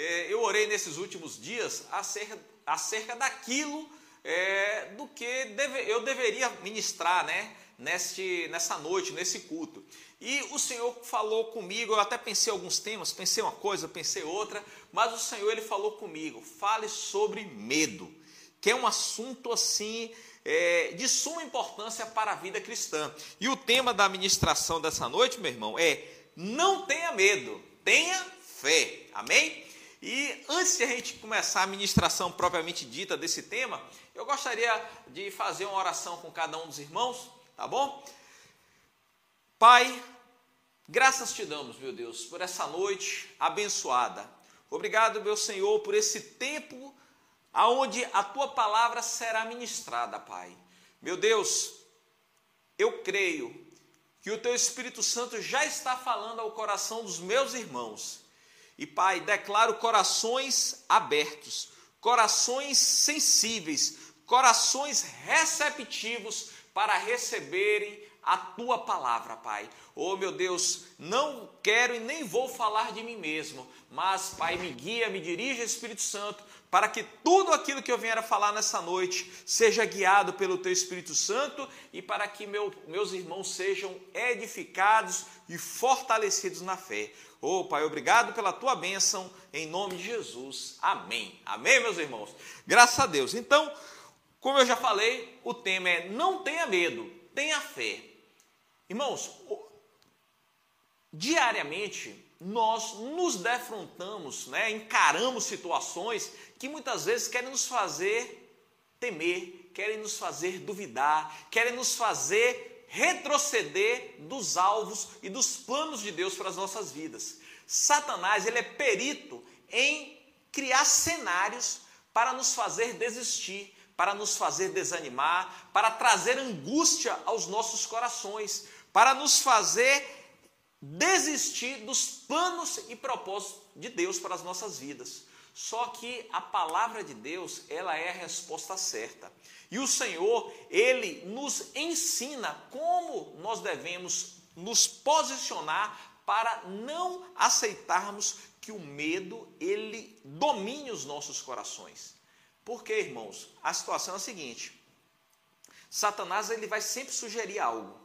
é, eu orei nesses últimos dias acerca, acerca daquilo é, do que deve, eu deveria ministrar, né? Neste, nessa noite, nesse culto. E o Senhor falou comigo, eu até pensei alguns temas, pensei uma coisa, pensei outra, mas o Senhor ele falou comigo, fale sobre medo, que é um assunto assim é, de suma importância para a vida cristã. E o tema da ministração dessa noite, meu irmão, é não tenha medo, tenha fé. Amém? E antes de a gente começar a ministração propriamente dita desse tema, eu gostaria de fazer uma oração com cada um dos irmãos, tá bom? Pai, graças te damos, meu Deus, por essa noite abençoada. Obrigado, meu Senhor, por esse tempo aonde a tua palavra será ministrada, Pai. Meu Deus, eu creio que o teu Espírito Santo já está falando ao coração dos meus irmãos. E, Pai, declaro corações abertos, corações sensíveis, corações receptivos para receberem a tua palavra, Pai. Oh, meu Deus, não quero e nem vou falar de mim mesmo, mas, Pai, me guia, me dirige, Espírito Santo, para que tudo aquilo que eu vier a falar nessa noite seja guiado pelo Teu Espírito Santo e para que meu, meus irmãos sejam edificados e fortalecidos na fé. Oh, Pai, obrigado pela Tua bênção, em nome de Jesus. Amém. Amém, meus irmãos. Graças a Deus. Então, como eu já falei, o tema é não tenha medo, tenha fé. Irmãos, diariamente nós nos defrontamos, né, encaramos situações que muitas vezes querem nos fazer temer, querem nos fazer duvidar, querem nos fazer retroceder dos alvos e dos planos de Deus para as nossas vidas. Satanás, ele é perito em criar cenários para nos fazer desistir, para nos fazer desanimar, para trazer angústia aos nossos corações, para nos fazer desistir dos planos e propósitos de Deus para as nossas vidas. Só que a palavra de Deus, ela é a resposta certa. E o Senhor, ele nos ensina como nós devemos nos posicionar para não aceitarmos que o medo ele domine os nossos corações. Porque, irmãos, a situação é a seguinte: Satanás ele vai sempre sugerir algo.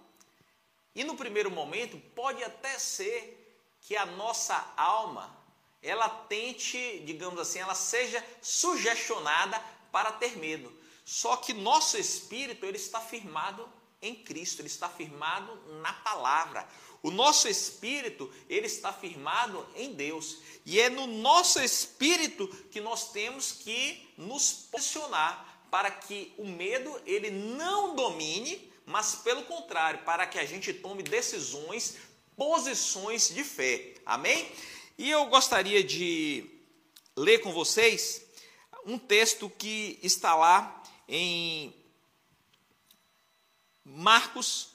E no primeiro momento, pode até ser que a nossa alma, ela tente, digamos assim, ela seja sugestionada para ter medo. Só que nosso espírito, ele está firmado em Cristo, ele está firmado na palavra. O nosso espírito, ele está firmado em Deus. E é no nosso espírito que nós temos que nos posicionar para que o medo ele não domine mas pelo contrário, para que a gente tome decisões, posições de fé. Amém? E eu gostaria de ler com vocês um texto que está lá em Marcos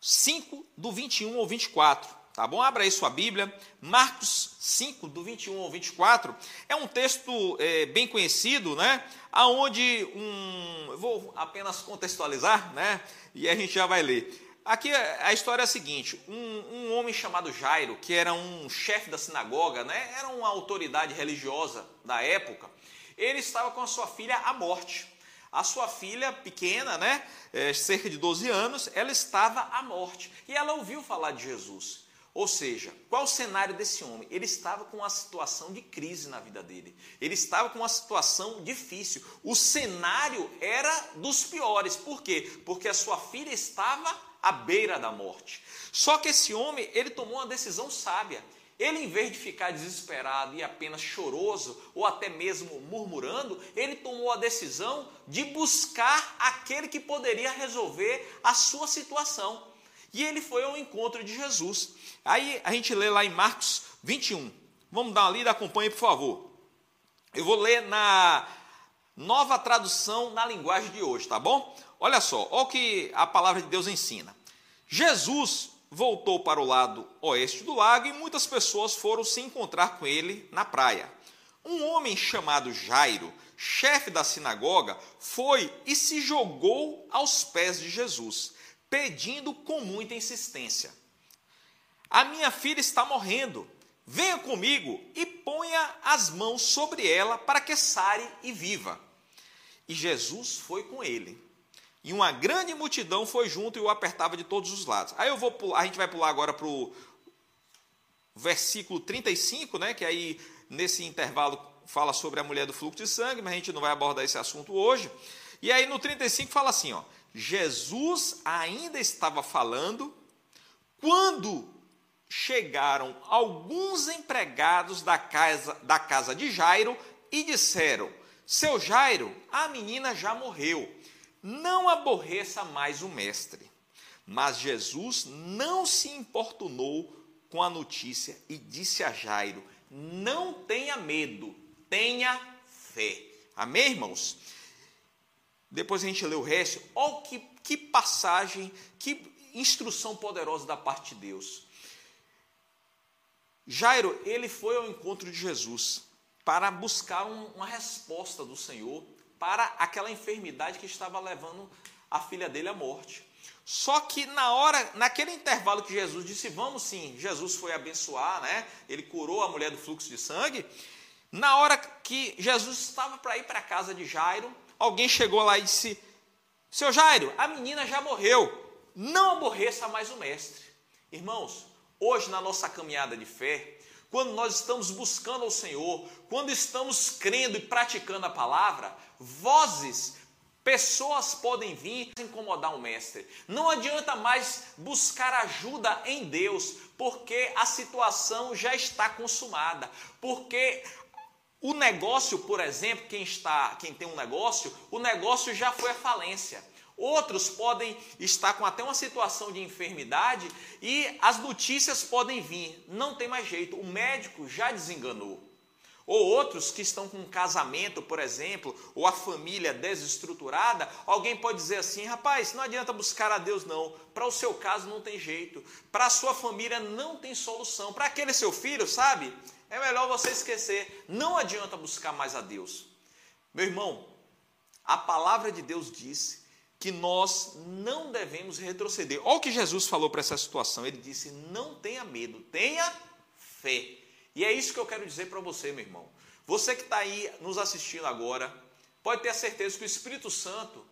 5, do 21 ao 24. Tá bom? Abra aí sua Bíblia. Marcos 5, do 21 ao 24. É um texto é, bem conhecido, né? Aonde um. Vou apenas contextualizar, né? E a gente já vai ler. Aqui a história é a seguinte: um, um homem chamado Jairo, que era um chefe da sinagoga, né? Era uma autoridade religiosa da época. Ele estava com a sua filha à morte. A sua filha pequena, né, é, cerca de 12 anos, ela estava à morte. E ela ouviu falar de Jesus. Ou seja, qual o cenário desse homem? Ele estava com uma situação de crise na vida dele. Ele estava com uma situação difícil. O cenário era dos piores. Por quê? Porque a sua filha estava à beira da morte. Só que esse homem, ele tomou uma decisão sábia. Ele, em vez de ficar desesperado e apenas choroso ou até mesmo murmurando, ele tomou a decisão de buscar aquele que poderia resolver a sua situação. E ele foi ao encontro de Jesus. Aí a gente lê lá em Marcos 21. Vamos dar uma lida, acompanhe, por favor. Eu vou ler na nova tradução na linguagem de hoje, tá bom? Olha só, olha o que a palavra de Deus ensina. Jesus voltou para o lado oeste do lago e muitas pessoas foram se encontrar com ele na praia. Um homem chamado Jairo, chefe da sinagoga, foi e se jogou aos pés de Jesus pedindo com muita insistência: A minha filha está morrendo. Venha comigo e ponha as mãos sobre ela para que sare e viva. E Jesus foi com ele. E uma grande multidão foi junto e o apertava de todos os lados. Aí eu vou pular, a gente vai pular agora para o versículo 35, né, que aí nesse intervalo fala sobre a mulher do fluxo de sangue, mas a gente não vai abordar esse assunto hoje. E aí no 35 fala assim, ó: Jesus ainda estava falando quando chegaram alguns empregados da casa, da casa de Jairo e disseram: Seu Jairo, a menina já morreu. Não aborreça mais o mestre. Mas Jesus não se importunou com a notícia e disse a Jairo: Não tenha medo, tenha fé. Amém, irmãos? Depois a gente lê o resto. Olha que, que passagem, que instrução poderosa da parte de Deus. Jairo, ele foi ao encontro de Jesus para buscar um, uma resposta do Senhor para aquela enfermidade que estava levando a filha dele à morte. Só que na hora, naquele intervalo que Jesus disse, vamos sim, Jesus foi abençoar, né? Ele curou a mulher do fluxo de sangue. Na hora que Jesus estava para ir para a casa de Jairo, alguém chegou lá e disse: Seu Jairo, a menina já morreu, não aborreça mais o mestre. Irmãos, hoje na nossa caminhada de fé, quando nós estamos buscando ao Senhor, quando estamos crendo e praticando a palavra, vozes Pessoas podem vir incomodar o mestre. Não adianta mais buscar ajuda em Deus, porque a situação já está consumada. Porque o negócio, por exemplo, quem está, quem tem um negócio, o negócio já foi à falência. Outros podem estar com até uma situação de enfermidade e as notícias podem vir. Não tem mais jeito, o médico já desenganou. Ou outros que estão com um casamento, por exemplo, ou a família desestruturada, alguém pode dizer assim: rapaz, não adianta buscar a Deus, não. Para o seu caso não tem jeito. Para a sua família não tem solução. Para aquele seu filho, sabe? É melhor você esquecer. Não adianta buscar mais a Deus. Meu irmão, a palavra de Deus diz que nós não devemos retroceder. Olha o que Jesus falou para essa situação. Ele disse: não tenha medo, tenha fé. E é isso que eu quero dizer para você, meu irmão. Você que está aí nos assistindo agora, pode ter a certeza que o Espírito Santo,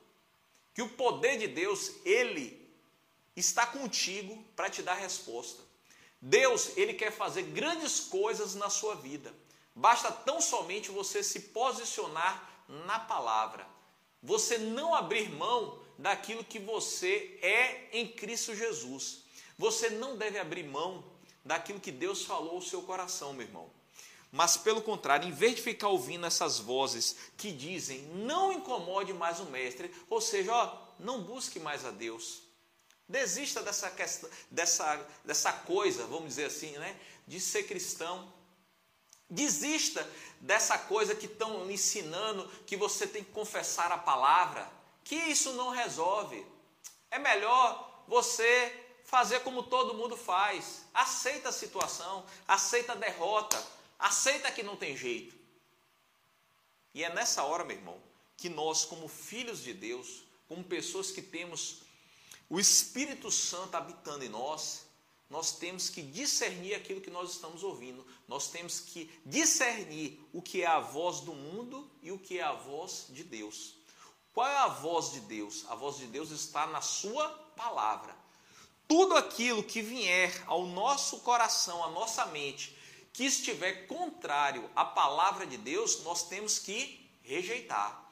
que o poder de Deus, ele está contigo para te dar resposta. Deus, ele quer fazer grandes coisas na sua vida. Basta tão somente você se posicionar na palavra. Você não abrir mão daquilo que você é em Cristo Jesus. Você não deve abrir mão daquilo que Deus falou ao seu coração, meu irmão. Mas pelo contrário, em vez de ficar ouvindo essas vozes que dizem, não incomode mais o mestre, ou seja, ó, não busque mais a Deus. Desista dessa, questão, dessa, dessa coisa, vamos dizer assim, né, de ser cristão. Desista dessa coisa que estão ensinando que você tem que confessar a palavra, que isso não resolve. É melhor você fazer como todo mundo faz. Aceita a situação, aceita a derrota, aceita que não tem jeito. E é nessa hora, meu irmão, que nós, como filhos de Deus, como pessoas que temos o Espírito Santo habitando em nós, nós temos que discernir aquilo que nós estamos ouvindo. Nós temos que discernir o que é a voz do mundo e o que é a voz de Deus. Qual é a voz de Deus? A voz de Deus está na sua palavra. Tudo aquilo que vier ao nosso coração, à nossa mente, que estiver contrário à palavra de Deus, nós temos que rejeitar.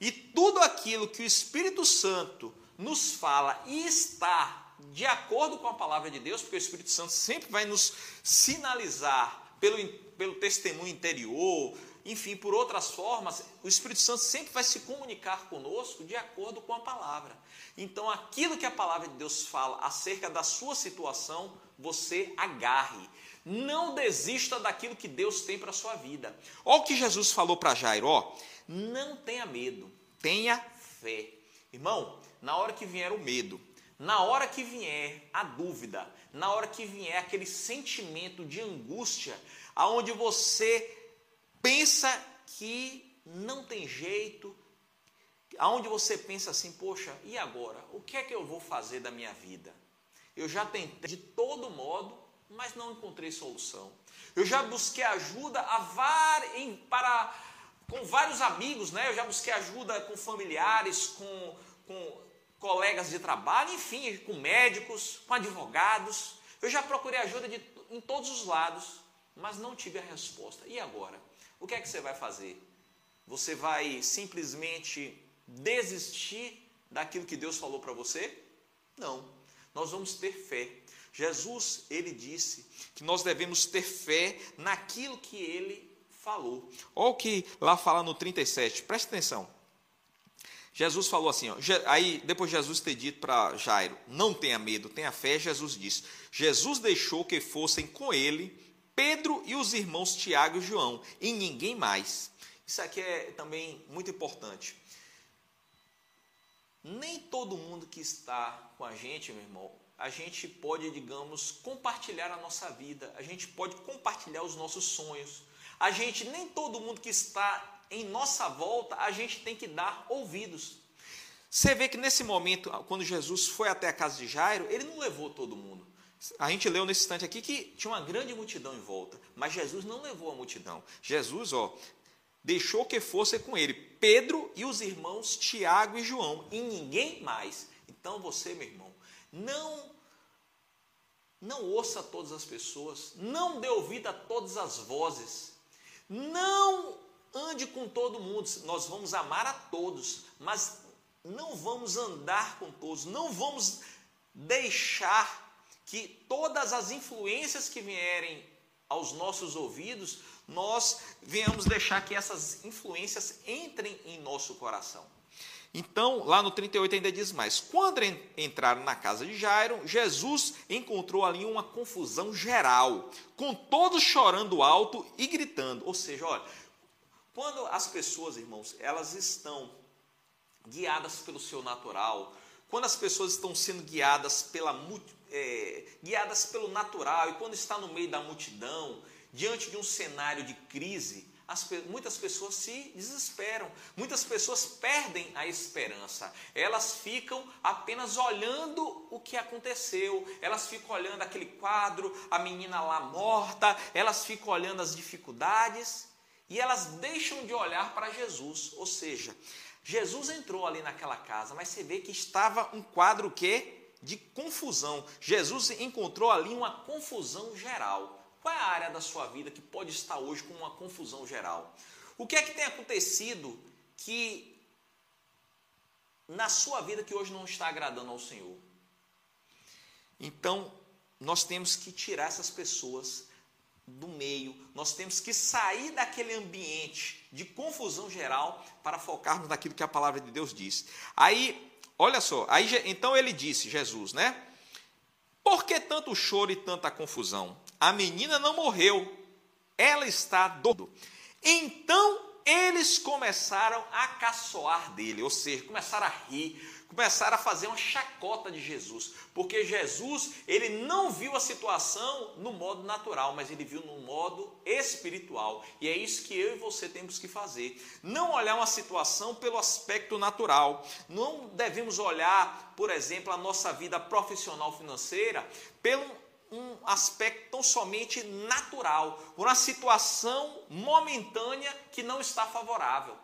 E tudo aquilo que o Espírito Santo nos fala e está de acordo com a palavra de Deus, porque o Espírito Santo sempre vai nos sinalizar pelo, pelo testemunho interior, enfim, por outras formas, o Espírito Santo sempre vai se comunicar conosco de acordo com a palavra. Então, aquilo que a palavra de Deus fala acerca da sua situação, você agarre. Não desista daquilo que Deus tem para a sua vida. Olha o que Jesus falou para Jairo: não tenha medo, tenha fé. Irmão, na hora que vier o medo, na hora que vier a dúvida, na hora que vier aquele sentimento de angústia, aonde você pensa que não tem jeito, aonde você pensa assim, poxa, e agora? O que é que eu vou fazer da minha vida? Eu já tentei de todo modo, mas não encontrei solução. Eu já busquei ajuda a var, em, para, com vários amigos, né? Eu já busquei ajuda com familiares, com, com colegas de trabalho, enfim, com médicos, com advogados. Eu já procurei ajuda de, em todos os lados, mas não tive a resposta. E agora? O que é que você vai fazer? Você vai simplesmente desistir daquilo que Deus falou para você? Não. Nós vamos ter fé. Jesus, ele disse que nós devemos ter fé naquilo que ele falou. Olha o que lá fala no 37, preste atenção. Jesus falou assim, ó, aí depois de Jesus ter dito para Jairo, não tenha medo, tenha fé, Jesus disse, Jesus deixou que fossem com ele Pedro e os irmãos Tiago e João, e ninguém mais. Isso aqui é também muito importante. Nem todo mundo que está com a gente, meu irmão, a gente pode, digamos, compartilhar a nossa vida, a gente pode compartilhar os nossos sonhos. A gente, nem todo mundo que está em nossa volta, a gente tem que dar ouvidos. Você vê que nesse momento, quando Jesus foi até a casa de Jairo, ele não levou todo mundo. A gente leu nesse instante aqui que tinha uma grande multidão em volta, mas Jesus não levou a multidão. Jesus, ó, deixou que fosse com ele Pedro e os irmãos Tiago e João, e ninguém mais. Então você, meu irmão, não não ouça todas as pessoas, não dê ouvido a todas as vozes, não ande com todo mundo. Nós vamos amar a todos, mas não vamos andar com todos, não vamos deixar que todas as influências que vierem aos nossos ouvidos, nós venhamos deixar que essas influências entrem em nosso coração. Então, lá no 38 ainda diz mais: quando entraram na casa de Jairo, Jesus encontrou ali uma confusão geral, com todos chorando alto e gritando. Ou seja, olha, quando as pessoas, irmãos, elas estão guiadas pelo seu natural, quando as pessoas estão sendo guiadas, pela, é, guiadas pelo natural e quando está no meio da multidão, diante de um cenário de crise, as, muitas pessoas se desesperam, muitas pessoas perdem a esperança, elas ficam apenas olhando o que aconteceu, elas ficam olhando aquele quadro, a menina lá morta, elas ficam olhando as dificuldades e elas deixam de olhar para Jesus, ou seja, Jesus entrou ali naquela casa, mas você vê que estava um quadro que de confusão. Jesus encontrou ali uma confusão geral. Qual é a área da sua vida que pode estar hoje com uma confusão geral? O que é que tem acontecido que na sua vida que hoje não está agradando ao Senhor? Então, nós temos que tirar essas pessoas do meio, nós temos que sair daquele ambiente de confusão geral para focarmos naquilo que a palavra de Deus diz. Aí, olha só, aí então ele disse, Jesus, né? Por que tanto choro e tanta confusão? A menina não morreu, ela está doendo. Então eles começaram a caçoar dele, ou seja, começaram a rir, começaram a fazer uma chacota de Jesus, porque Jesus, ele não viu a situação no modo natural, mas ele viu no modo espiritual. E é isso que eu e você temos que fazer. Não olhar uma situação pelo aspecto natural. Não devemos olhar, por exemplo, a nossa vida profissional financeira pelo um aspecto tão somente natural, uma situação momentânea que não está favorável.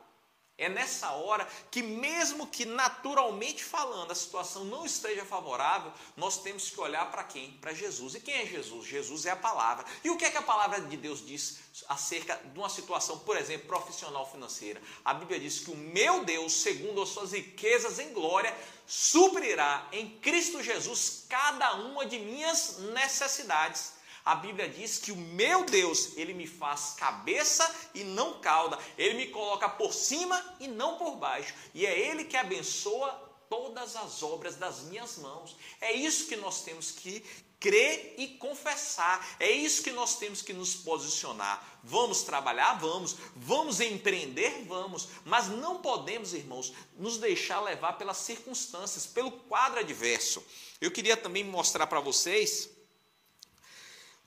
É nessa hora que, mesmo que naturalmente falando a situação não esteja favorável, nós temos que olhar para quem? Para Jesus. E quem é Jesus? Jesus é a palavra. E o que é que a palavra de Deus diz acerca de uma situação, por exemplo, profissional financeira? A Bíblia diz que o meu Deus, segundo as suas riquezas em glória, suprirá em Cristo Jesus cada uma de minhas necessidades. A Bíblia diz que o meu Deus, ele me faz cabeça e não cauda. Ele me coloca por cima e não por baixo. E é ele que abençoa todas as obras das minhas mãos. É isso que nós temos que crer e confessar. É isso que nós temos que nos posicionar. Vamos trabalhar? Vamos. Vamos empreender? Vamos. Mas não podemos, irmãos, nos deixar levar pelas circunstâncias, pelo quadro adverso. Eu queria também mostrar para vocês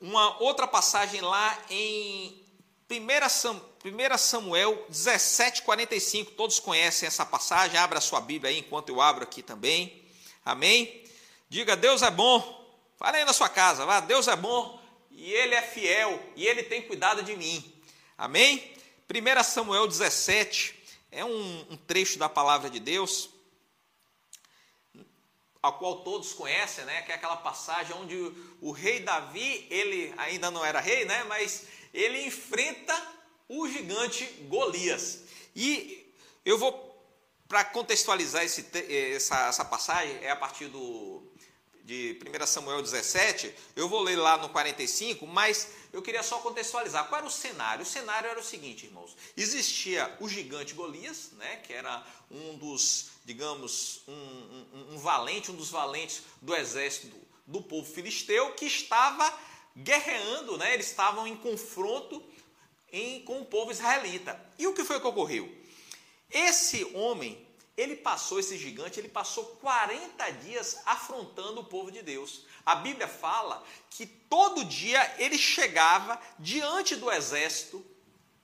uma outra passagem lá em 1 Samuel 17,45. Todos conhecem essa passagem. Abra sua Bíblia aí enquanto eu abro aqui também. Amém? Diga, Deus é bom. Fale aí na sua casa, vá, Deus é bom. E e Ele é fiel e Ele tem cuidado de mim. Amém? 1 Samuel 17 é um, um trecho da palavra de Deus, a qual todos conhecem, né? Que é aquela passagem onde o, o rei Davi, ele ainda não era rei, né? Mas ele enfrenta o gigante Golias. E eu vou para contextualizar esse, essa, essa passagem, é a partir do, de 1 Samuel 17, eu vou ler lá no 45, mas eu queria só contextualizar. Qual era o cenário? O cenário era o seguinte, irmãos: existia o gigante Golias, né, que era um dos, digamos, um, um, um valente, um dos valentes do exército do, povo filisteu, que estava guerreando, né, eles estavam em confronto em, com o povo israelita. E o que foi que ocorreu? Esse homem ele passou, esse gigante, ele passou 40 dias afrontando o povo de Deus. A Bíblia fala que todo dia ele chegava diante do exército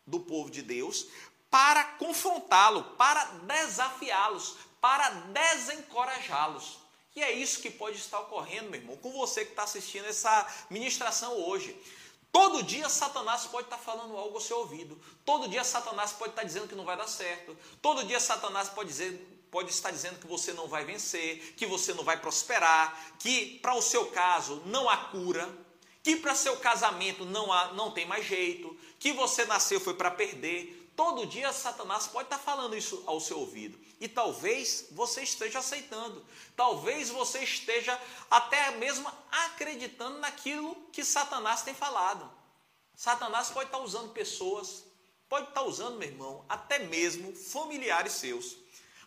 do povo de Deus para confrontá-lo, para desafiá-los, para desencorajá-los. E é isso que pode estar ocorrendo, meu irmão, com você que está assistindo essa ministração hoje. Todo dia Satanás pode estar falando algo ao seu ouvido. Todo dia Satanás pode estar dizendo que não vai dar certo. Todo dia Satanás pode, dizer, pode estar dizendo que você não vai vencer, que você não vai prosperar, que para o seu caso não há cura, que para seu casamento não, há, não tem mais jeito, que você nasceu foi para perder. Todo dia Satanás pode estar falando isso ao seu ouvido. E talvez você esteja aceitando. Talvez você esteja até mesmo acreditando naquilo que Satanás tem falado. Satanás pode estar usando pessoas, pode estar usando, meu irmão, até mesmo familiares seus,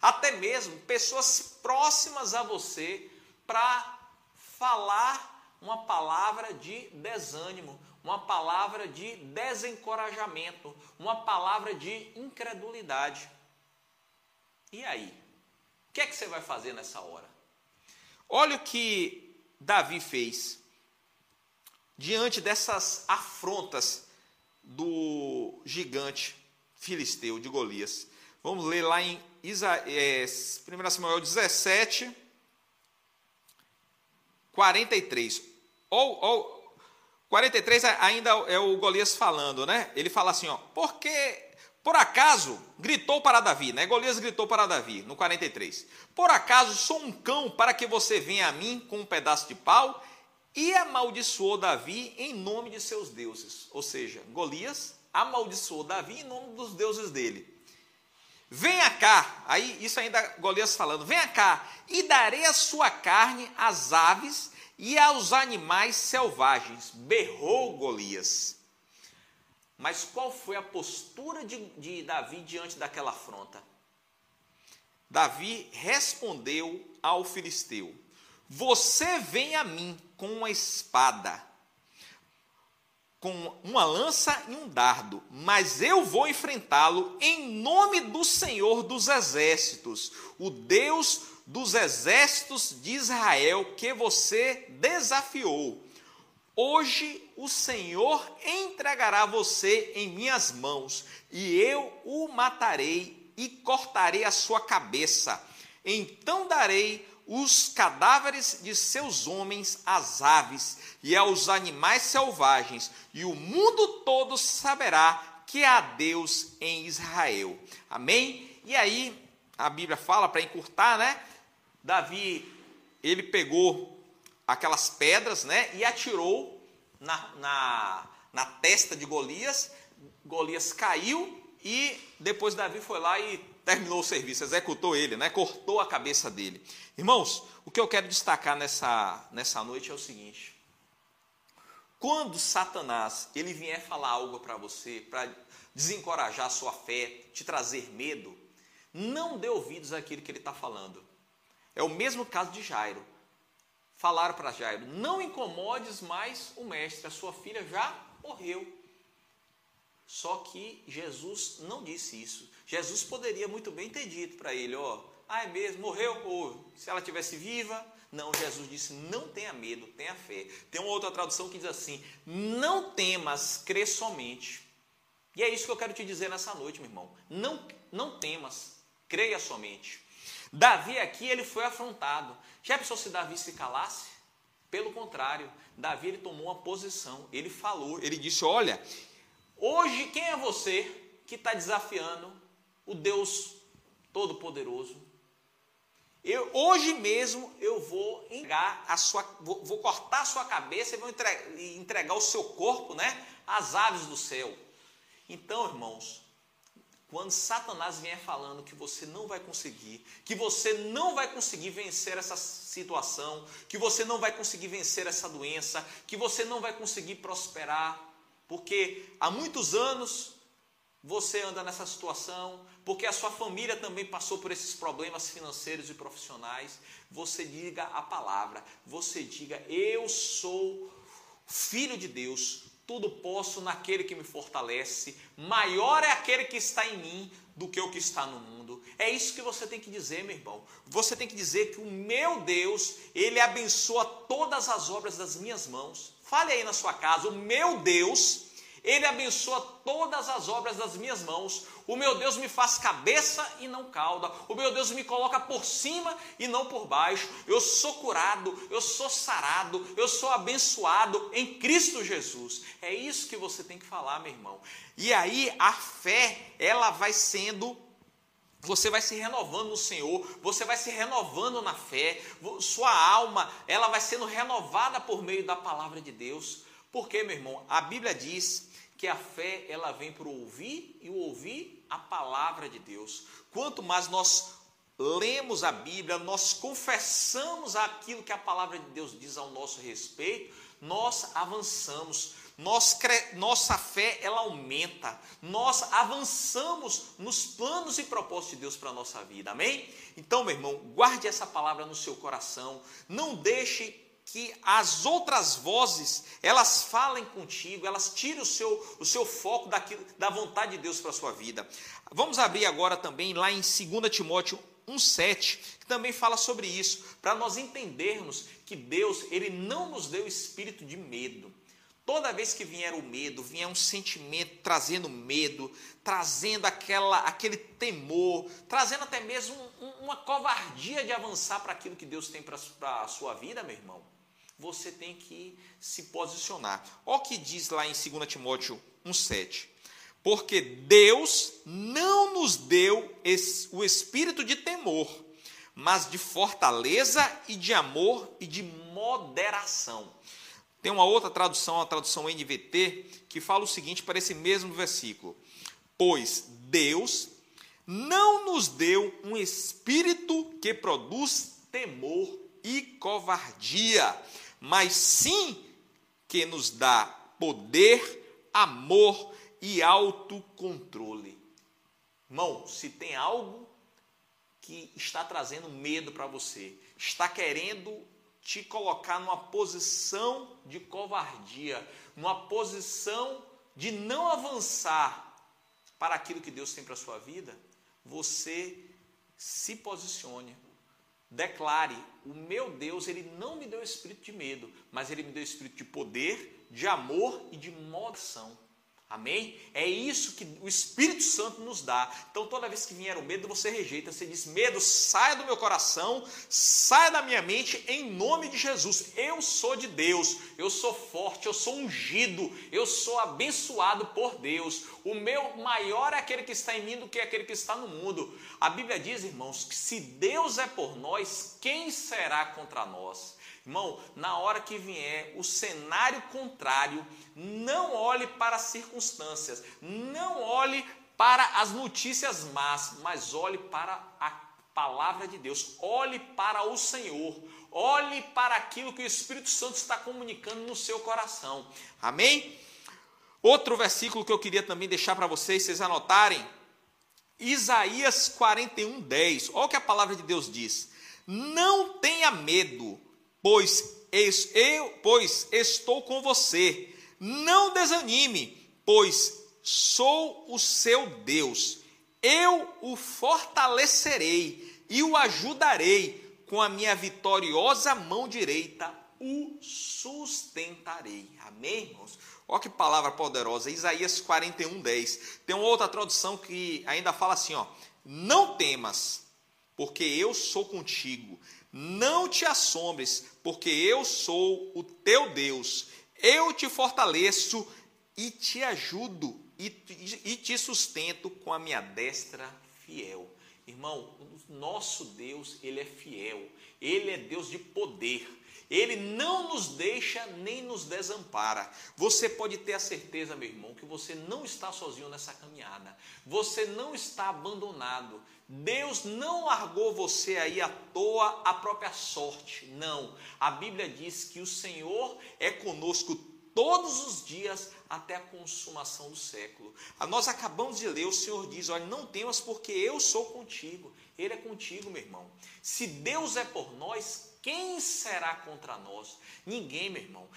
até mesmo pessoas próximas a você para falar uma palavra de desânimo, uma palavra de desencorajamento, uma palavra de incredulidade. E aí? O que é que você vai fazer nessa hora? Olha o que Davi fez diante dessas afrontas do gigante filisteu de Golias. Vamos ler lá em Isa, é, 1 Samuel 17, 43. Ou, ou 43 ainda é o Golias falando, né? Ele fala assim, ó, porque por acaso gritou para Davi, né? Golias gritou para Davi no 43. Por acaso sou um cão para que você venha a mim com um pedaço de pau e amaldiçoou Davi em nome de seus deuses. Ou seja, Golias amaldiçoou Davi em nome dos deuses dele. Venha cá, aí isso ainda Golias falando, venha cá e darei a sua carne às aves e aos animais selvagens, berrou Golias. Mas qual foi a postura de, de Davi diante daquela afronta? Davi respondeu ao filisteu: Você vem a mim com uma espada, com uma lança e um dardo, mas eu vou enfrentá-lo em nome do Senhor dos exércitos, o Deus dos exércitos de Israel que você desafiou. Hoje o Senhor entregará você em minhas mãos, e eu o matarei e cortarei a sua cabeça. Então darei os cadáveres de seus homens às aves e aos animais selvagens, e o mundo todo saberá que há Deus em Israel. Amém? E aí, a Bíblia fala, para encurtar, né? Davi, ele pegou aquelas pedras, né, e atirou na, na, na testa de Golias. Golias caiu e depois Davi foi lá e terminou o serviço, executou ele, né, cortou a cabeça dele. Irmãos, o que eu quero destacar nessa, nessa noite é o seguinte: quando Satanás ele vier falar algo para você, para desencorajar a sua fé, te trazer medo, não dê ouvidos àquilo que ele está falando. É o mesmo caso de Jairo. Falaram para Jairo: Não incomodes mais o mestre, a sua filha já morreu. Só que Jesus não disse isso. Jesus poderia muito bem ter dito para ele: Ó, oh, ah, é mesmo, morreu, ou se ela tivesse viva. Não, Jesus disse: Não tenha medo, tenha fé. Tem uma outra tradução que diz assim: Não temas, crê somente. E é isso que eu quero te dizer nessa noite, meu irmão. Não, não temas, creia somente. Davi aqui ele foi afrontado. Já pensou se Davi se calasse? Pelo contrário, Davi ele tomou uma posição, ele falou, ele disse: Olha, hoje quem é você que está desafiando o Deus Todo-Poderoso? Eu, hoje mesmo eu vou entregar a sua, vou, vou cortar a sua cabeça e vou entregar, entregar o seu corpo, né, às aves do céu. Então, irmãos, quando Satanás vier falando que você não vai conseguir, que você não vai conseguir vencer essa situação, que você não vai conseguir vencer essa doença, que você não vai conseguir prosperar, porque há muitos anos você anda nessa situação, porque a sua família também passou por esses problemas financeiros e profissionais, você diga a palavra, você diga: Eu sou filho de Deus, tudo posso naquele que me fortalece, maior é aquele que está em mim do que o que está no mundo. É isso que você tem que dizer, meu irmão. Você tem que dizer que o meu Deus, ele abençoa todas as obras das minhas mãos. Fale aí na sua casa, o meu Deus, ele abençoa todas as obras das minhas mãos. O meu Deus me faz cabeça e não cauda. O meu Deus me coloca por cima e não por baixo. Eu sou curado, eu sou sarado, eu sou abençoado em Cristo Jesus. É isso que você tem que falar, meu irmão. E aí a fé, ela vai sendo você vai se renovando no Senhor, você vai se renovando na fé, sua alma, ela vai sendo renovada por meio da palavra de Deus. Porque, meu irmão, a Bíblia diz que a fé ela vem por ouvir e ouvir a palavra de Deus. Quanto mais nós lemos a Bíblia, nós confessamos aquilo que a palavra de Deus diz ao nosso respeito, nós avançamos. Nós, nossa fé ela aumenta, nós avançamos nos planos e propósitos de Deus para a nossa vida, amém? Então, meu irmão, guarde essa palavra no seu coração, não deixe que as outras vozes, elas falem contigo, elas tirem o seu, o seu foco daquilo, da vontade de Deus para a sua vida. Vamos abrir agora também lá em 2 Timóteo 1,7, que também fala sobre isso, para nós entendermos que Deus, Ele não nos deu espírito de medo. Toda vez que vier o medo, vier um sentimento trazendo medo, trazendo aquela, aquele temor, trazendo até mesmo um, uma covardia de avançar para aquilo que Deus tem para a sua vida, meu irmão você tem que se posicionar. Olha o que diz lá em 2 Timóteo 1,7. Porque Deus não nos deu o espírito de temor, mas de fortaleza e de amor e de moderação. Tem uma outra tradução, a tradução NVT, que fala o seguinte para esse mesmo versículo: Pois Deus não nos deu um espírito que produz temor e covardia, mas sim que nos dá poder, amor e autocontrole. Irmão, se tem algo que está trazendo medo para você, está querendo te colocar numa posição de covardia, numa posição de não avançar para aquilo que Deus tem para a sua vida, você se posicione declare: o meu Deus, ele não me deu espírito de medo, mas ele me deu espírito de poder, de amor e de moderação. Amém? É isso que o Espírito Santo nos dá. Então, toda vez que vier o medo, você rejeita. Você diz: Medo, saia do meu coração, saia da minha mente, em nome de Jesus. Eu sou de Deus, eu sou forte, eu sou ungido, eu sou abençoado por Deus. O meu maior é aquele que está em mim do que aquele que está no mundo. A Bíblia diz, irmãos, que se Deus é por nós, quem será contra nós? Irmão, na hora que vier o cenário contrário, não olhe para as circunstâncias, não olhe para as notícias más, mas olhe para a palavra de Deus, olhe para o Senhor, olhe para aquilo que o Espírito Santo está comunicando no seu coração. Amém? Outro versículo que eu queria também deixar para vocês, vocês anotarem, Isaías 41, 10. Olha o que a palavra de Deus diz: Não tenha medo, pois, eu, pois estou com você. Não desanime, pois sou o seu Deus. Eu o fortalecerei e o ajudarei com a minha vitoriosa mão direita, o sustentarei. Amém, irmãos? Olha que palavra poderosa, Isaías 41, 10. Tem uma outra tradução que ainda fala assim: ó, não temas, porque eu sou contigo. Não te assombres, porque eu sou o teu Deus. Eu te fortaleço e te ajudo e, e te sustento com a minha destra fiel. Irmão, o nosso Deus, ele é fiel. Ele é Deus de poder. Ele não nos deixa nem nos desampara. Você pode ter a certeza, meu irmão, que você não está sozinho nessa caminhada. Você não está abandonado. Deus não largou você aí à toa a própria sorte. Não. A Bíblia diz que o Senhor é conosco todos os dias até a consumação do século. Nós acabamos de ler, o Senhor diz: Olha, não temas, porque eu sou contigo. Ele é contigo, meu irmão. Se Deus é por nós, quem será contra nós? Ninguém, meu irmão.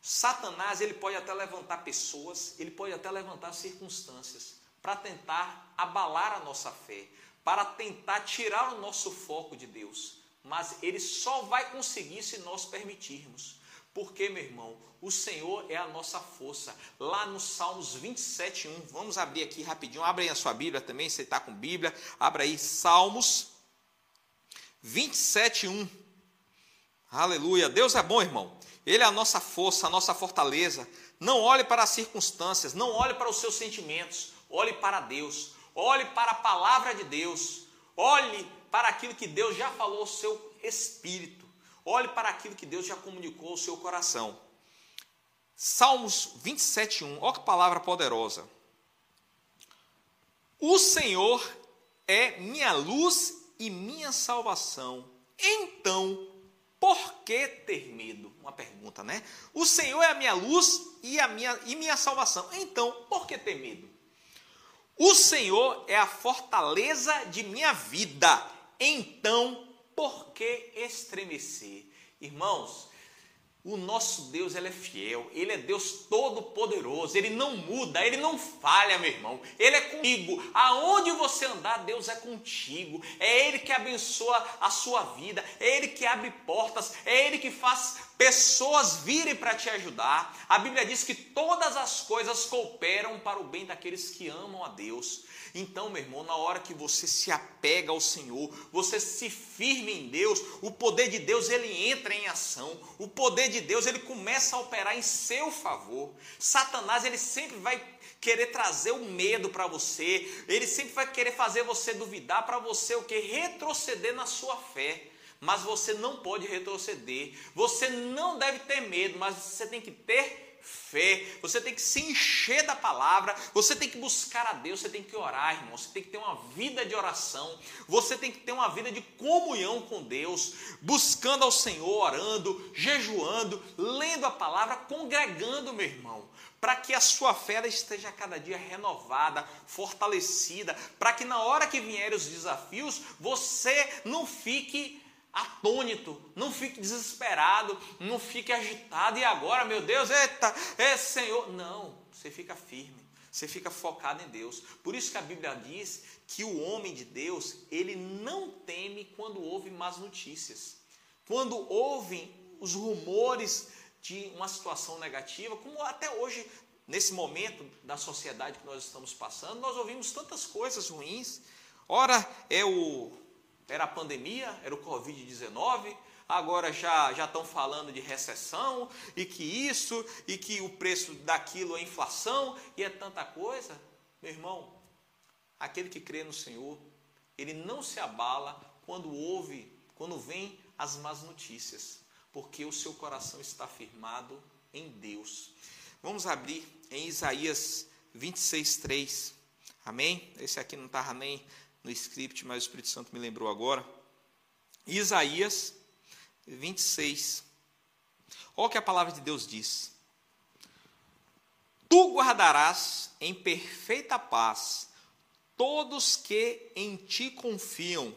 Satanás, ele pode até levantar pessoas, ele pode até levantar circunstâncias para tentar abalar a nossa fé, para tentar tirar o nosso foco de Deus. Mas ele só vai conseguir se nós permitirmos. Porque, meu irmão, o Senhor é a nossa força. Lá no Salmos 27, 1, vamos abrir aqui rapidinho. Abre aí a sua Bíblia também, você está com Bíblia. Abra aí Salmos 27, 1. Aleluia. Deus é bom, irmão. Ele é a nossa força, a nossa fortaleza. Não olhe para as circunstâncias, não olhe para os seus sentimentos, olhe para Deus, olhe para a palavra de Deus, olhe para aquilo que Deus já falou ao seu espírito, olhe para aquilo que Deus já comunicou ao seu coração. Salmos 27:1. Olha que palavra poderosa. O Senhor é minha luz e minha salvação. Então por que ter medo? Uma pergunta, né? O Senhor é a minha luz e a minha, e minha salvação. Então, por que ter medo? O Senhor é a fortaleza de minha vida. Então, por que estremecer? Irmãos, o nosso Deus ele é fiel, ele é Deus todo-poderoso, ele não muda, ele não falha, meu irmão. Ele é comigo. Aonde você andar, Deus é contigo. É ele que abençoa a sua vida, é ele que abre portas, é ele que faz pessoas virem para te ajudar. A Bíblia diz que todas as coisas cooperam para o bem daqueles que amam a Deus. Então, meu irmão, na hora que você se apega ao Senhor, você se firme em Deus, o poder de Deus ele entra em ação. O poder de Deus ele começa a operar em seu favor. Satanás ele sempre vai querer trazer o medo para você. Ele sempre vai querer fazer você duvidar para você o que retroceder na sua fé mas você não pode retroceder. Você não deve ter medo, mas você tem que ter fé, você tem que se encher da palavra, você tem que buscar a Deus, você tem que orar, irmão, você tem que ter uma vida de oração, você tem que ter uma vida de comunhão com Deus, buscando ao Senhor, orando, jejuando, lendo a palavra, congregando, meu irmão, para que a sua fé esteja cada dia renovada, fortalecida, para que na hora que vierem os desafios, você não fique atônito, não fique desesperado, não fique agitado. E agora, meu Deus, eita, é Senhor. Não, você fica firme, você fica focado em Deus. Por isso que a Bíblia diz que o homem de Deus, ele não teme quando ouve más notícias. Quando ouvem os rumores de uma situação negativa, como até hoje, nesse momento da sociedade que nós estamos passando, nós ouvimos tantas coisas ruins. Ora, é o era a pandemia, era o Covid-19, agora já já estão falando de recessão e que isso e que o preço daquilo é inflação e é tanta coisa. Meu irmão, aquele que crê no Senhor, ele não se abala quando ouve, quando vem as más notícias, porque o seu coração está firmado em Deus. Vamos abrir em Isaías 26, 3. Amém? Esse aqui não estava nem no script, mas o Espírito Santo me lembrou agora. Isaías 26. Olha o que a palavra de Deus diz. Tu guardarás em perfeita paz todos que em ti confiam,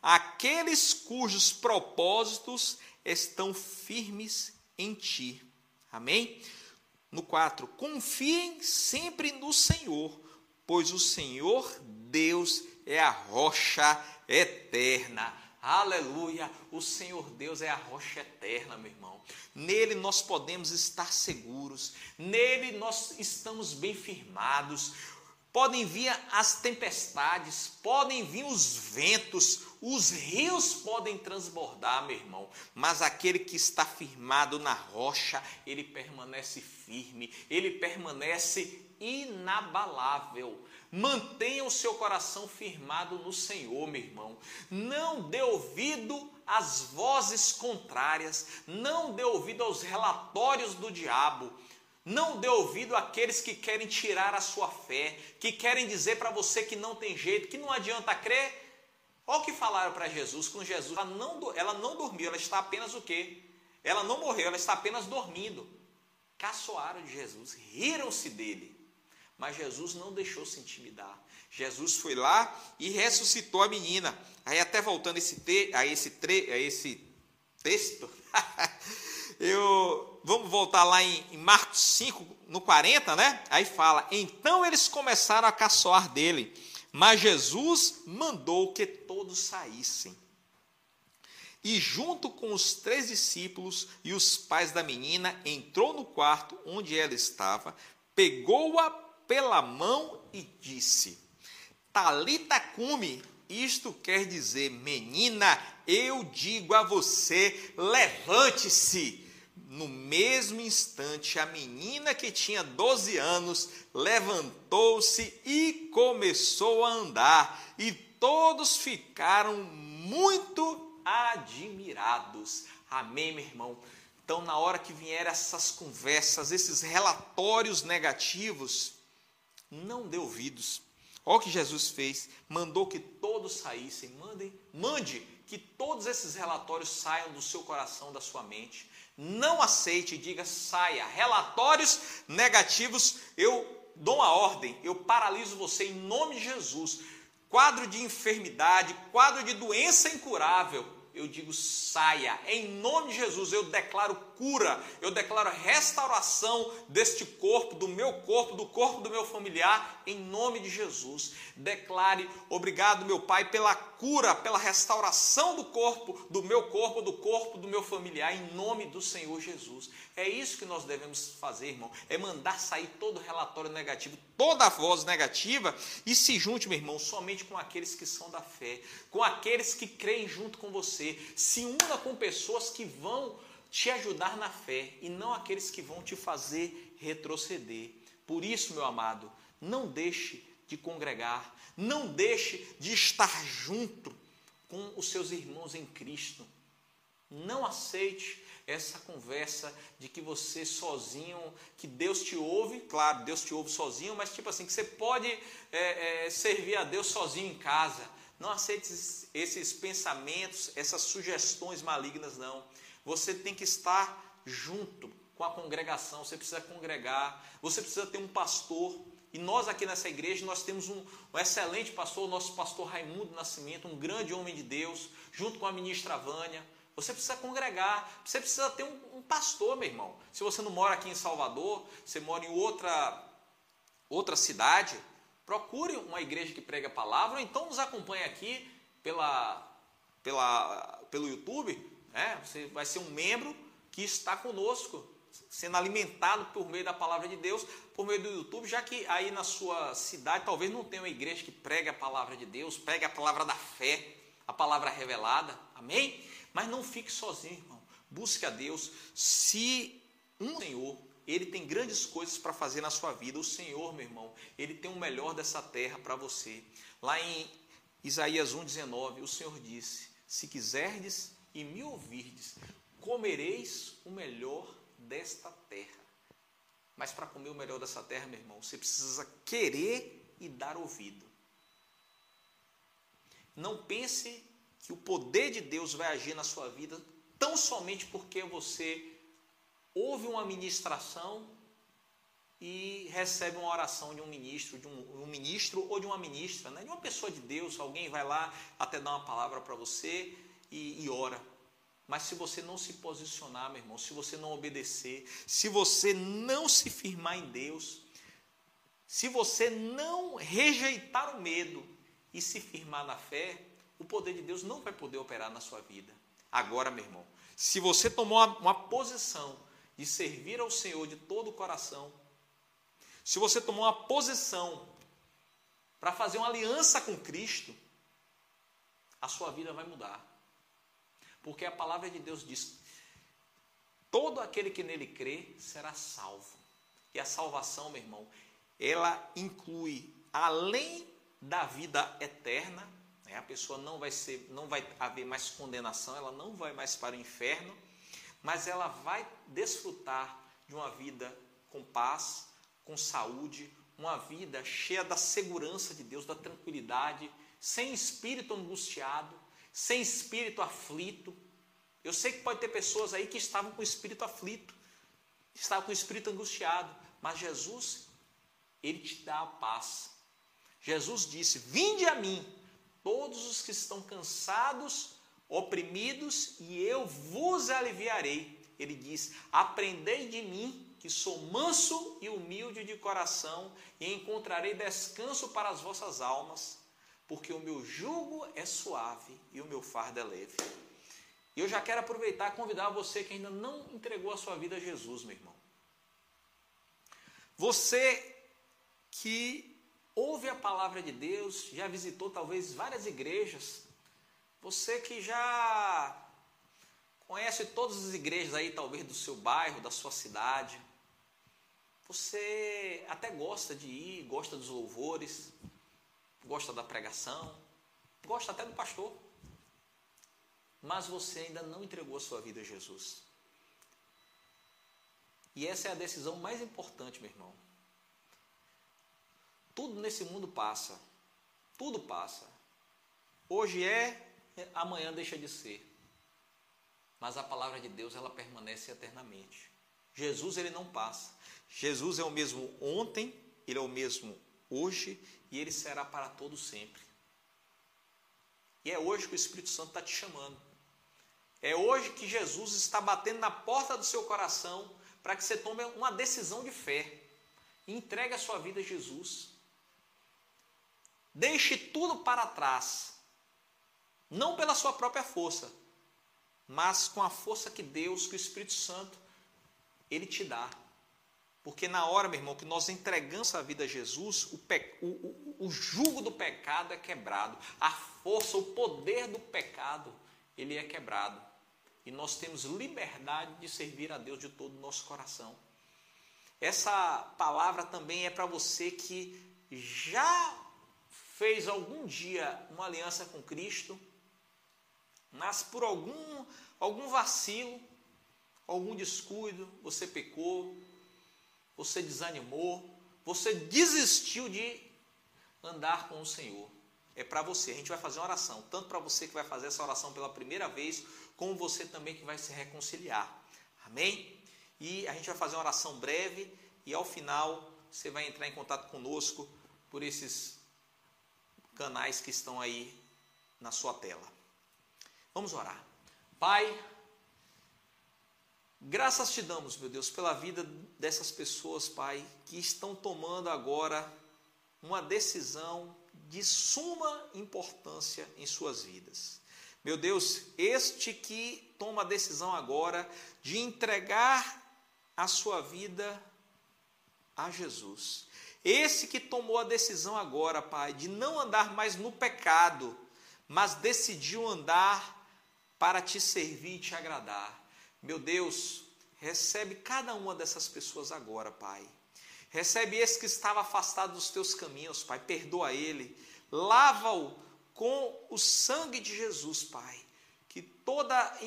aqueles cujos propósitos estão firmes em ti. Amém? No 4, confiem sempre no Senhor, pois o Senhor Deus é a rocha eterna. Aleluia! O Senhor Deus é a rocha eterna, meu irmão. Nele nós podemos estar seguros, nele nós estamos bem firmados. Podem vir as tempestades, podem vir os ventos, os rios podem transbordar, meu irmão, mas aquele que está firmado na rocha, ele permanece firme, ele permanece inabalável. Mantenha o seu coração firmado no Senhor, meu irmão. Não dê ouvido às vozes contrárias, não dê ouvido aos relatórios do diabo. Não dê ouvido àqueles que querem tirar a sua fé, que querem dizer para você que não tem jeito, que não adianta crer. Olha o que falaram para Jesus, com Jesus, ela não, ela não dormiu, ela está apenas o quê? Ela não morreu, ela está apenas dormindo. Caçoaram de Jesus, riram-se dele. Mas Jesus não deixou se intimidar. Jesus foi lá e ressuscitou a menina. Aí até voltando esse te, a, esse tre, a esse texto, eu vamos voltar lá em, em, Marcos 5, no 40, né? Aí fala: Então eles começaram a caçoar dele, mas Jesus mandou que todos saíssem. E junto com os três discípulos e os pais da menina, entrou no quarto onde ela estava, pegou-a pela mão e disse: Talita cume, isto quer dizer, menina, eu digo a você, levante-se. No mesmo instante, a menina que tinha 12 anos levantou-se e começou a andar, e todos ficaram muito admirados. Amém, meu irmão? Então, na hora que vieram essas conversas, esses relatórios negativos, não dê ouvidos. Olha o que Jesus fez, mandou que todos saíssem, mandem, mande que todos esses relatórios saiam do seu coração, da sua mente. Não aceite diga saia. Relatórios negativos, eu dou uma ordem, eu paraliso você em nome de Jesus. Quadro de enfermidade, quadro de doença incurável, eu digo saia. Em nome de Jesus, eu declaro cura, eu declaro restauração deste corpo, do meu corpo, do corpo do meu familiar, em nome de Jesus. Declare, obrigado, meu Pai, pela cura, pela restauração do corpo, do meu corpo, do corpo do meu familiar, em nome do Senhor Jesus. É isso que nós devemos fazer, irmão, é mandar sair todo relatório negativo, toda voz negativa e se junte, meu irmão, somente com aqueles que são da fé, com aqueles que creem junto com você. Se una com pessoas que vão te ajudar na fé e não aqueles que vão te fazer retroceder. Por isso, meu amado, não deixe de congregar, não deixe de estar junto com os seus irmãos em Cristo. Não aceite essa conversa de que você sozinho, que Deus te ouve, claro, Deus te ouve sozinho, mas tipo assim, que você pode é, é, servir a Deus sozinho em casa. Não aceite esses pensamentos, essas sugestões malignas, não. Você tem que estar junto com a congregação, você precisa congregar, você precisa ter um pastor. E nós aqui nessa igreja, nós temos um, um excelente pastor, o nosso pastor Raimundo Nascimento, um grande homem de Deus, junto com a ministra Vânia. Você precisa congregar, você precisa ter um, um, pastor, meu irmão. Se você não mora aqui em Salvador, você mora em outra, outra cidade, procure uma igreja que prega a palavra, ou então nos acompanhe aqui pela, pela, pelo YouTube, né? Você vai ser um membro que está conosco, sendo alimentado por meio da palavra de Deus, por meio do YouTube, já que aí na sua cidade talvez não tenha uma igreja que pregue a palavra de Deus, pregue a palavra da fé, a palavra revelada, amém? Mas não fique sozinho, irmão. Busque a Deus. Se um Senhor, Ele tem grandes coisas para fazer na sua vida. O Senhor, meu irmão, Ele tem o melhor dessa terra para você. Lá em Isaías 1,19, o Senhor disse: Se quiserdes e me ouvirdes, comereis o melhor desta terra. Mas para comer o melhor dessa terra, meu irmão, você precisa querer e dar ouvido. Não pense que o poder de Deus vai agir na sua vida tão somente porque você ouve uma ministração e recebe uma oração de um ministro, de um, um, ministro ou de uma ministra, né? de uma pessoa de Deus, alguém vai lá até dar uma palavra para você e, e ora. Mas se você não se posicionar, meu irmão, se você não obedecer, se você não se firmar em Deus, se você não rejeitar o medo e se firmar na fé, o poder de Deus não vai poder operar na sua vida. Agora, meu irmão, se você tomou uma, posição de servir ao Senhor de todo o coração, se você tomou uma posição para fazer uma aliança com Cristo, a sua vida vai mudar. Porque a palavra de Deus diz: todo aquele que nele crê será salvo. E a salvação, meu irmão, ela inclui, além da vida eterna, né, a pessoa não vai ser, não vai haver mais condenação, ela não vai mais para o inferno, mas ela vai desfrutar de uma vida com paz, com saúde, uma vida cheia da segurança de Deus, da tranquilidade, sem espírito angustiado, sem espírito aflito. Eu sei que pode ter pessoas aí que estavam com o espírito aflito, estavam com o espírito angustiado, mas Jesus, ele te dá a paz. Jesus disse: Vinde a mim, todos os que estão cansados, oprimidos, e eu vos aliviarei. Ele diz: Aprendei de mim, que sou manso e humilde de coração, e encontrarei descanso para as vossas almas, porque o meu jugo é suave e o meu fardo é leve. E eu já quero aproveitar e convidar você que ainda não entregou a sua vida a Jesus, meu irmão. Você que ouve a palavra de Deus, já visitou talvez várias igrejas, você que já conhece todas as igrejas aí, talvez do seu bairro, da sua cidade, você até gosta de ir, gosta dos louvores, gosta da pregação, gosta até do pastor, mas você ainda não entregou a sua vida a Jesus. E essa é a decisão mais importante, meu irmão. Tudo nesse mundo passa. Tudo passa. Hoje é, amanhã deixa de ser. Mas a palavra de Deus, ela permanece eternamente. Jesus, ele não passa. Jesus é o mesmo ontem, ele é o mesmo hoje e ele será para todo sempre. E é hoje que o Espírito Santo está te chamando. É hoje que Jesus está batendo na porta do seu coração para que você tome uma decisão de fé. E entregue a sua vida a Jesus. Deixe tudo para trás. Não pela sua própria força, mas com a força que Deus, que o Espírito Santo, ele te dá. Porque na hora, meu irmão, que nós entregamos a vida a Jesus, o, pe... o, o, o jugo do pecado é quebrado. A força, o poder do pecado, ele é quebrado. E nós temos liberdade de servir a Deus de todo o nosso coração. Essa palavra também é para você que já fez algum dia uma aliança com Cristo, mas por algum, algum vacilo, algum descuido, você pecou, você desanimou, você desistiu de andar com o Senhor. É para você. A gente vai fazer uma oração, tanto para você que vai fazer essa oração pela primeira vez, como você também que vai se reconciliar. Amém? E a gente vai fazer uma oração breve e ao final você vai entrar em contato conosco por esses canais que estão aí na sua tela. Vamos orar. Pai, Graças te damos, meu Deus, pela vida dessas pessoas, Pai, que estão tomando agora uma decisão de suma importância em suas vidas. Meu Deus, este que toma a decisão agora de entregar a sua vida a Jesus. Esse que tomou a decisão agora, Pai, de não andar mais no pecado, mas decidiu andar para te servir e te agradar. Meu Deus, recebe cada uma dessas pessoas agora, Pai. Recebe esse que estava afastado dos teus caminhos, Pai. Perdoa ele. Lava-o com o sangue de Jesus, Pai. Que toda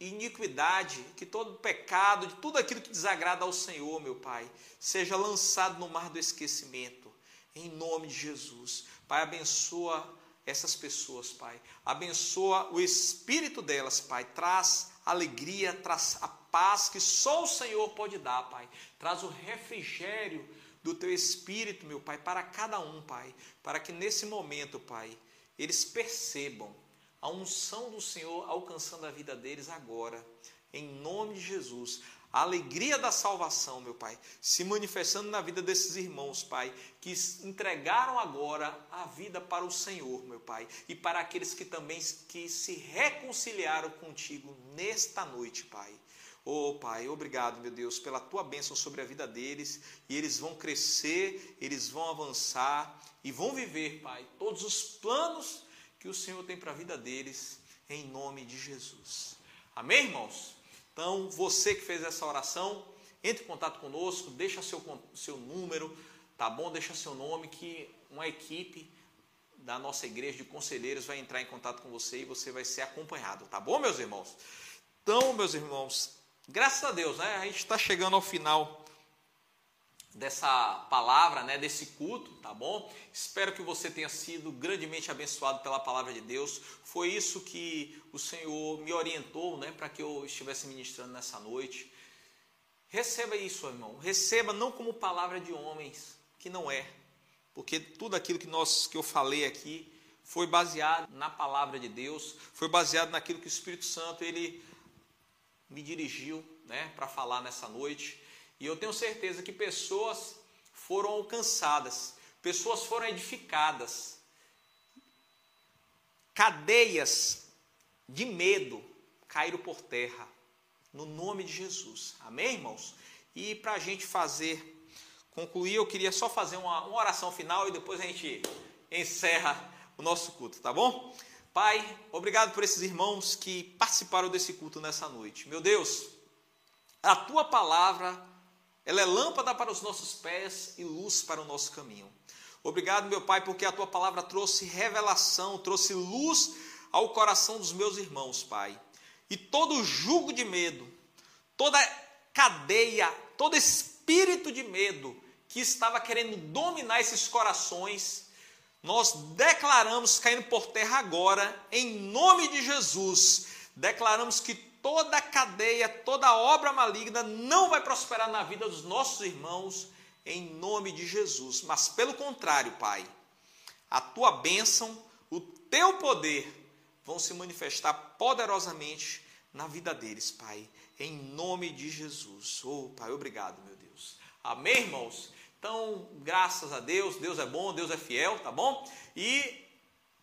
iniquidade, que todo pecado, de tudo aquilo que desagrada ao Senhor, meu Pai, seja lançado no mar do esquecimento. Em nome de Jesus. Pai, abençoa essas pessoas, Pai. Abençoa o espírito delas, Pai. Traz alegria, traz a paz que só o Senhor pode dar, Pai. Traz o refrigério do teu espírito, meu Pai, para cada um, Pai, para que nesse momento, Pai, eles percebam a unção do Senhor alcançando a vida deles agora, em nome de Jesus a alegria da salvação, meu Pai, se manifestando na vida desses irmãos, Pai, que entregaram agora a vida para o Senhor, meu Pai, e para aqueles que também que se reconciliaram contigo nesta noite, Pai. Oh, Pai, obrigado, meu Deus, pela tua bênção sobre a vida deles. E eles vão crescer, eles vão avançar e vão viver, Pai, todos os planos que o Senhor tem para a vida deles, em nome de Jesus. Amém, irmãos? Então, você que fez essa oração, entre em contato conosco, deixa seu, seu número, tá bom? Deixa seu nome, que uma equipe da nossa igreja de conselheiros vai entrar em contato com você e você vai ser acompanhado, tá bom, meus irmãos? Então, meus irmãos, graças a Deus, né? A gente está chegando ao final dessa palavra, né, desse culto, tá bom? Espero que você tenha sido grandemente abençoado pela palavra de Deus. Foi isso que o Senhor me orientou, né, para que eu estivesse ministrando nessa noite. Receba isso, irmão. Receba não como palavra de homens, que não é, porque tudo aquilo que nós que eu falei aqui foi baseado na palavra de Deus, foi baseado naquilo que o Espírito Santo ele me dirigiu, né, para falar nessa noite. E eu tenho certeza que pessoas foram alcançadas, pessoas foram edificadas. Cadeias de medo caíram por terra, no nome de Jesus. Amém, irmãos? E para a gente fazer, concluir, eu queria só fazer uma, uma oração final e depois a gente encerra o nosso culto, tá bom? Pai, obrigado por esses irmãos que participaram desse culto nessa noite. Meu Deus, a tua palavra ela é lâmpada para os nossos pés e luz para o nosso caminho. Obrigado, meu Pai, porque a tua palavra trouxe revelação, trouxe luz ao coração dos meus irmãos, Pai. E todo jugo de medo, toda cadeia, todo espírito de medo que estava querendo dominar esses corações, nós declaramos caindo por terra agora, em nome de Jesus. Declaramos que toda cadeia, toda obra maligna não vai prosperar na vida dos nossos irmãos, em nome de Jesus. Mas pelo contrário, Pai, a tua bênção, o teu poder vão se manifestar poderosamente na vida deles, Pai, em nome de Jesus. Oh, Pai, obrigado, meu Deus. Amém, irmãos? Então, graças a Deus, Deus é bom, Deus é fiel, tá bom? E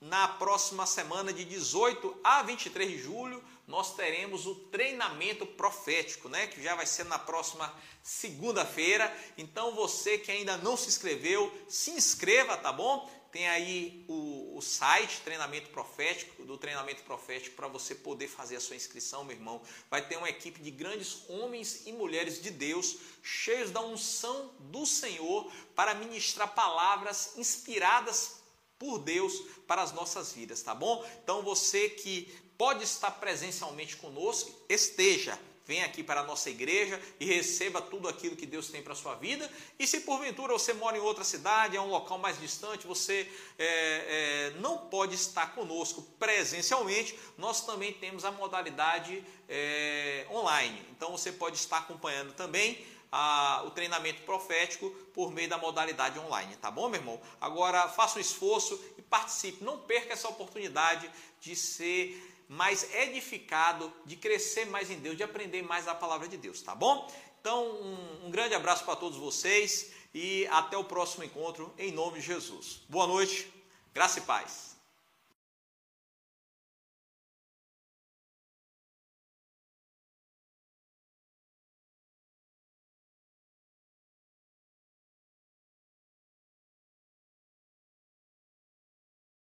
na próxima semana de 18 a 23 de julho, nós teremos o treinamento profético, né? Que já vai ser na próxima segunda-feira. Então você que ainda não se inscreveu, se inscreva, tá bom? Tem aí o, o site treinamento profético, do treinamento profético, para você poder fazer a sua inscrição, meu irmão. Vai ter uma equipe de grandes homens e mulheres de Deus, cheios da unção do Senhor, para ministrar palavras inspiradas por Deus para as nossas vidas, tá bom? Então você que pode estar presencialmente conosco, esteja. Venha aqui para a nossa igreja e receba tudo aquilo que Deus tem para a sua vida. E se porventura você mora em outra cidade, é um local mais distante, você é, é, não pode estar conosco presencialmente, nós também temos a modalidade é, online. Então você pode estar acompanhando também a, o treinamento profético por meio da modalidade online, tá bom, meu irmão? Agora faça um esforço e participe, não perca essa oportunidade de ser mais edificado, de crescer mais em Deus, de aprender mais a palavra de Deus, tá bom? Então, um, um grande abraço para todos vocês e até o próximo encontro, em nome de Jesus. Boa noite, graça e paz.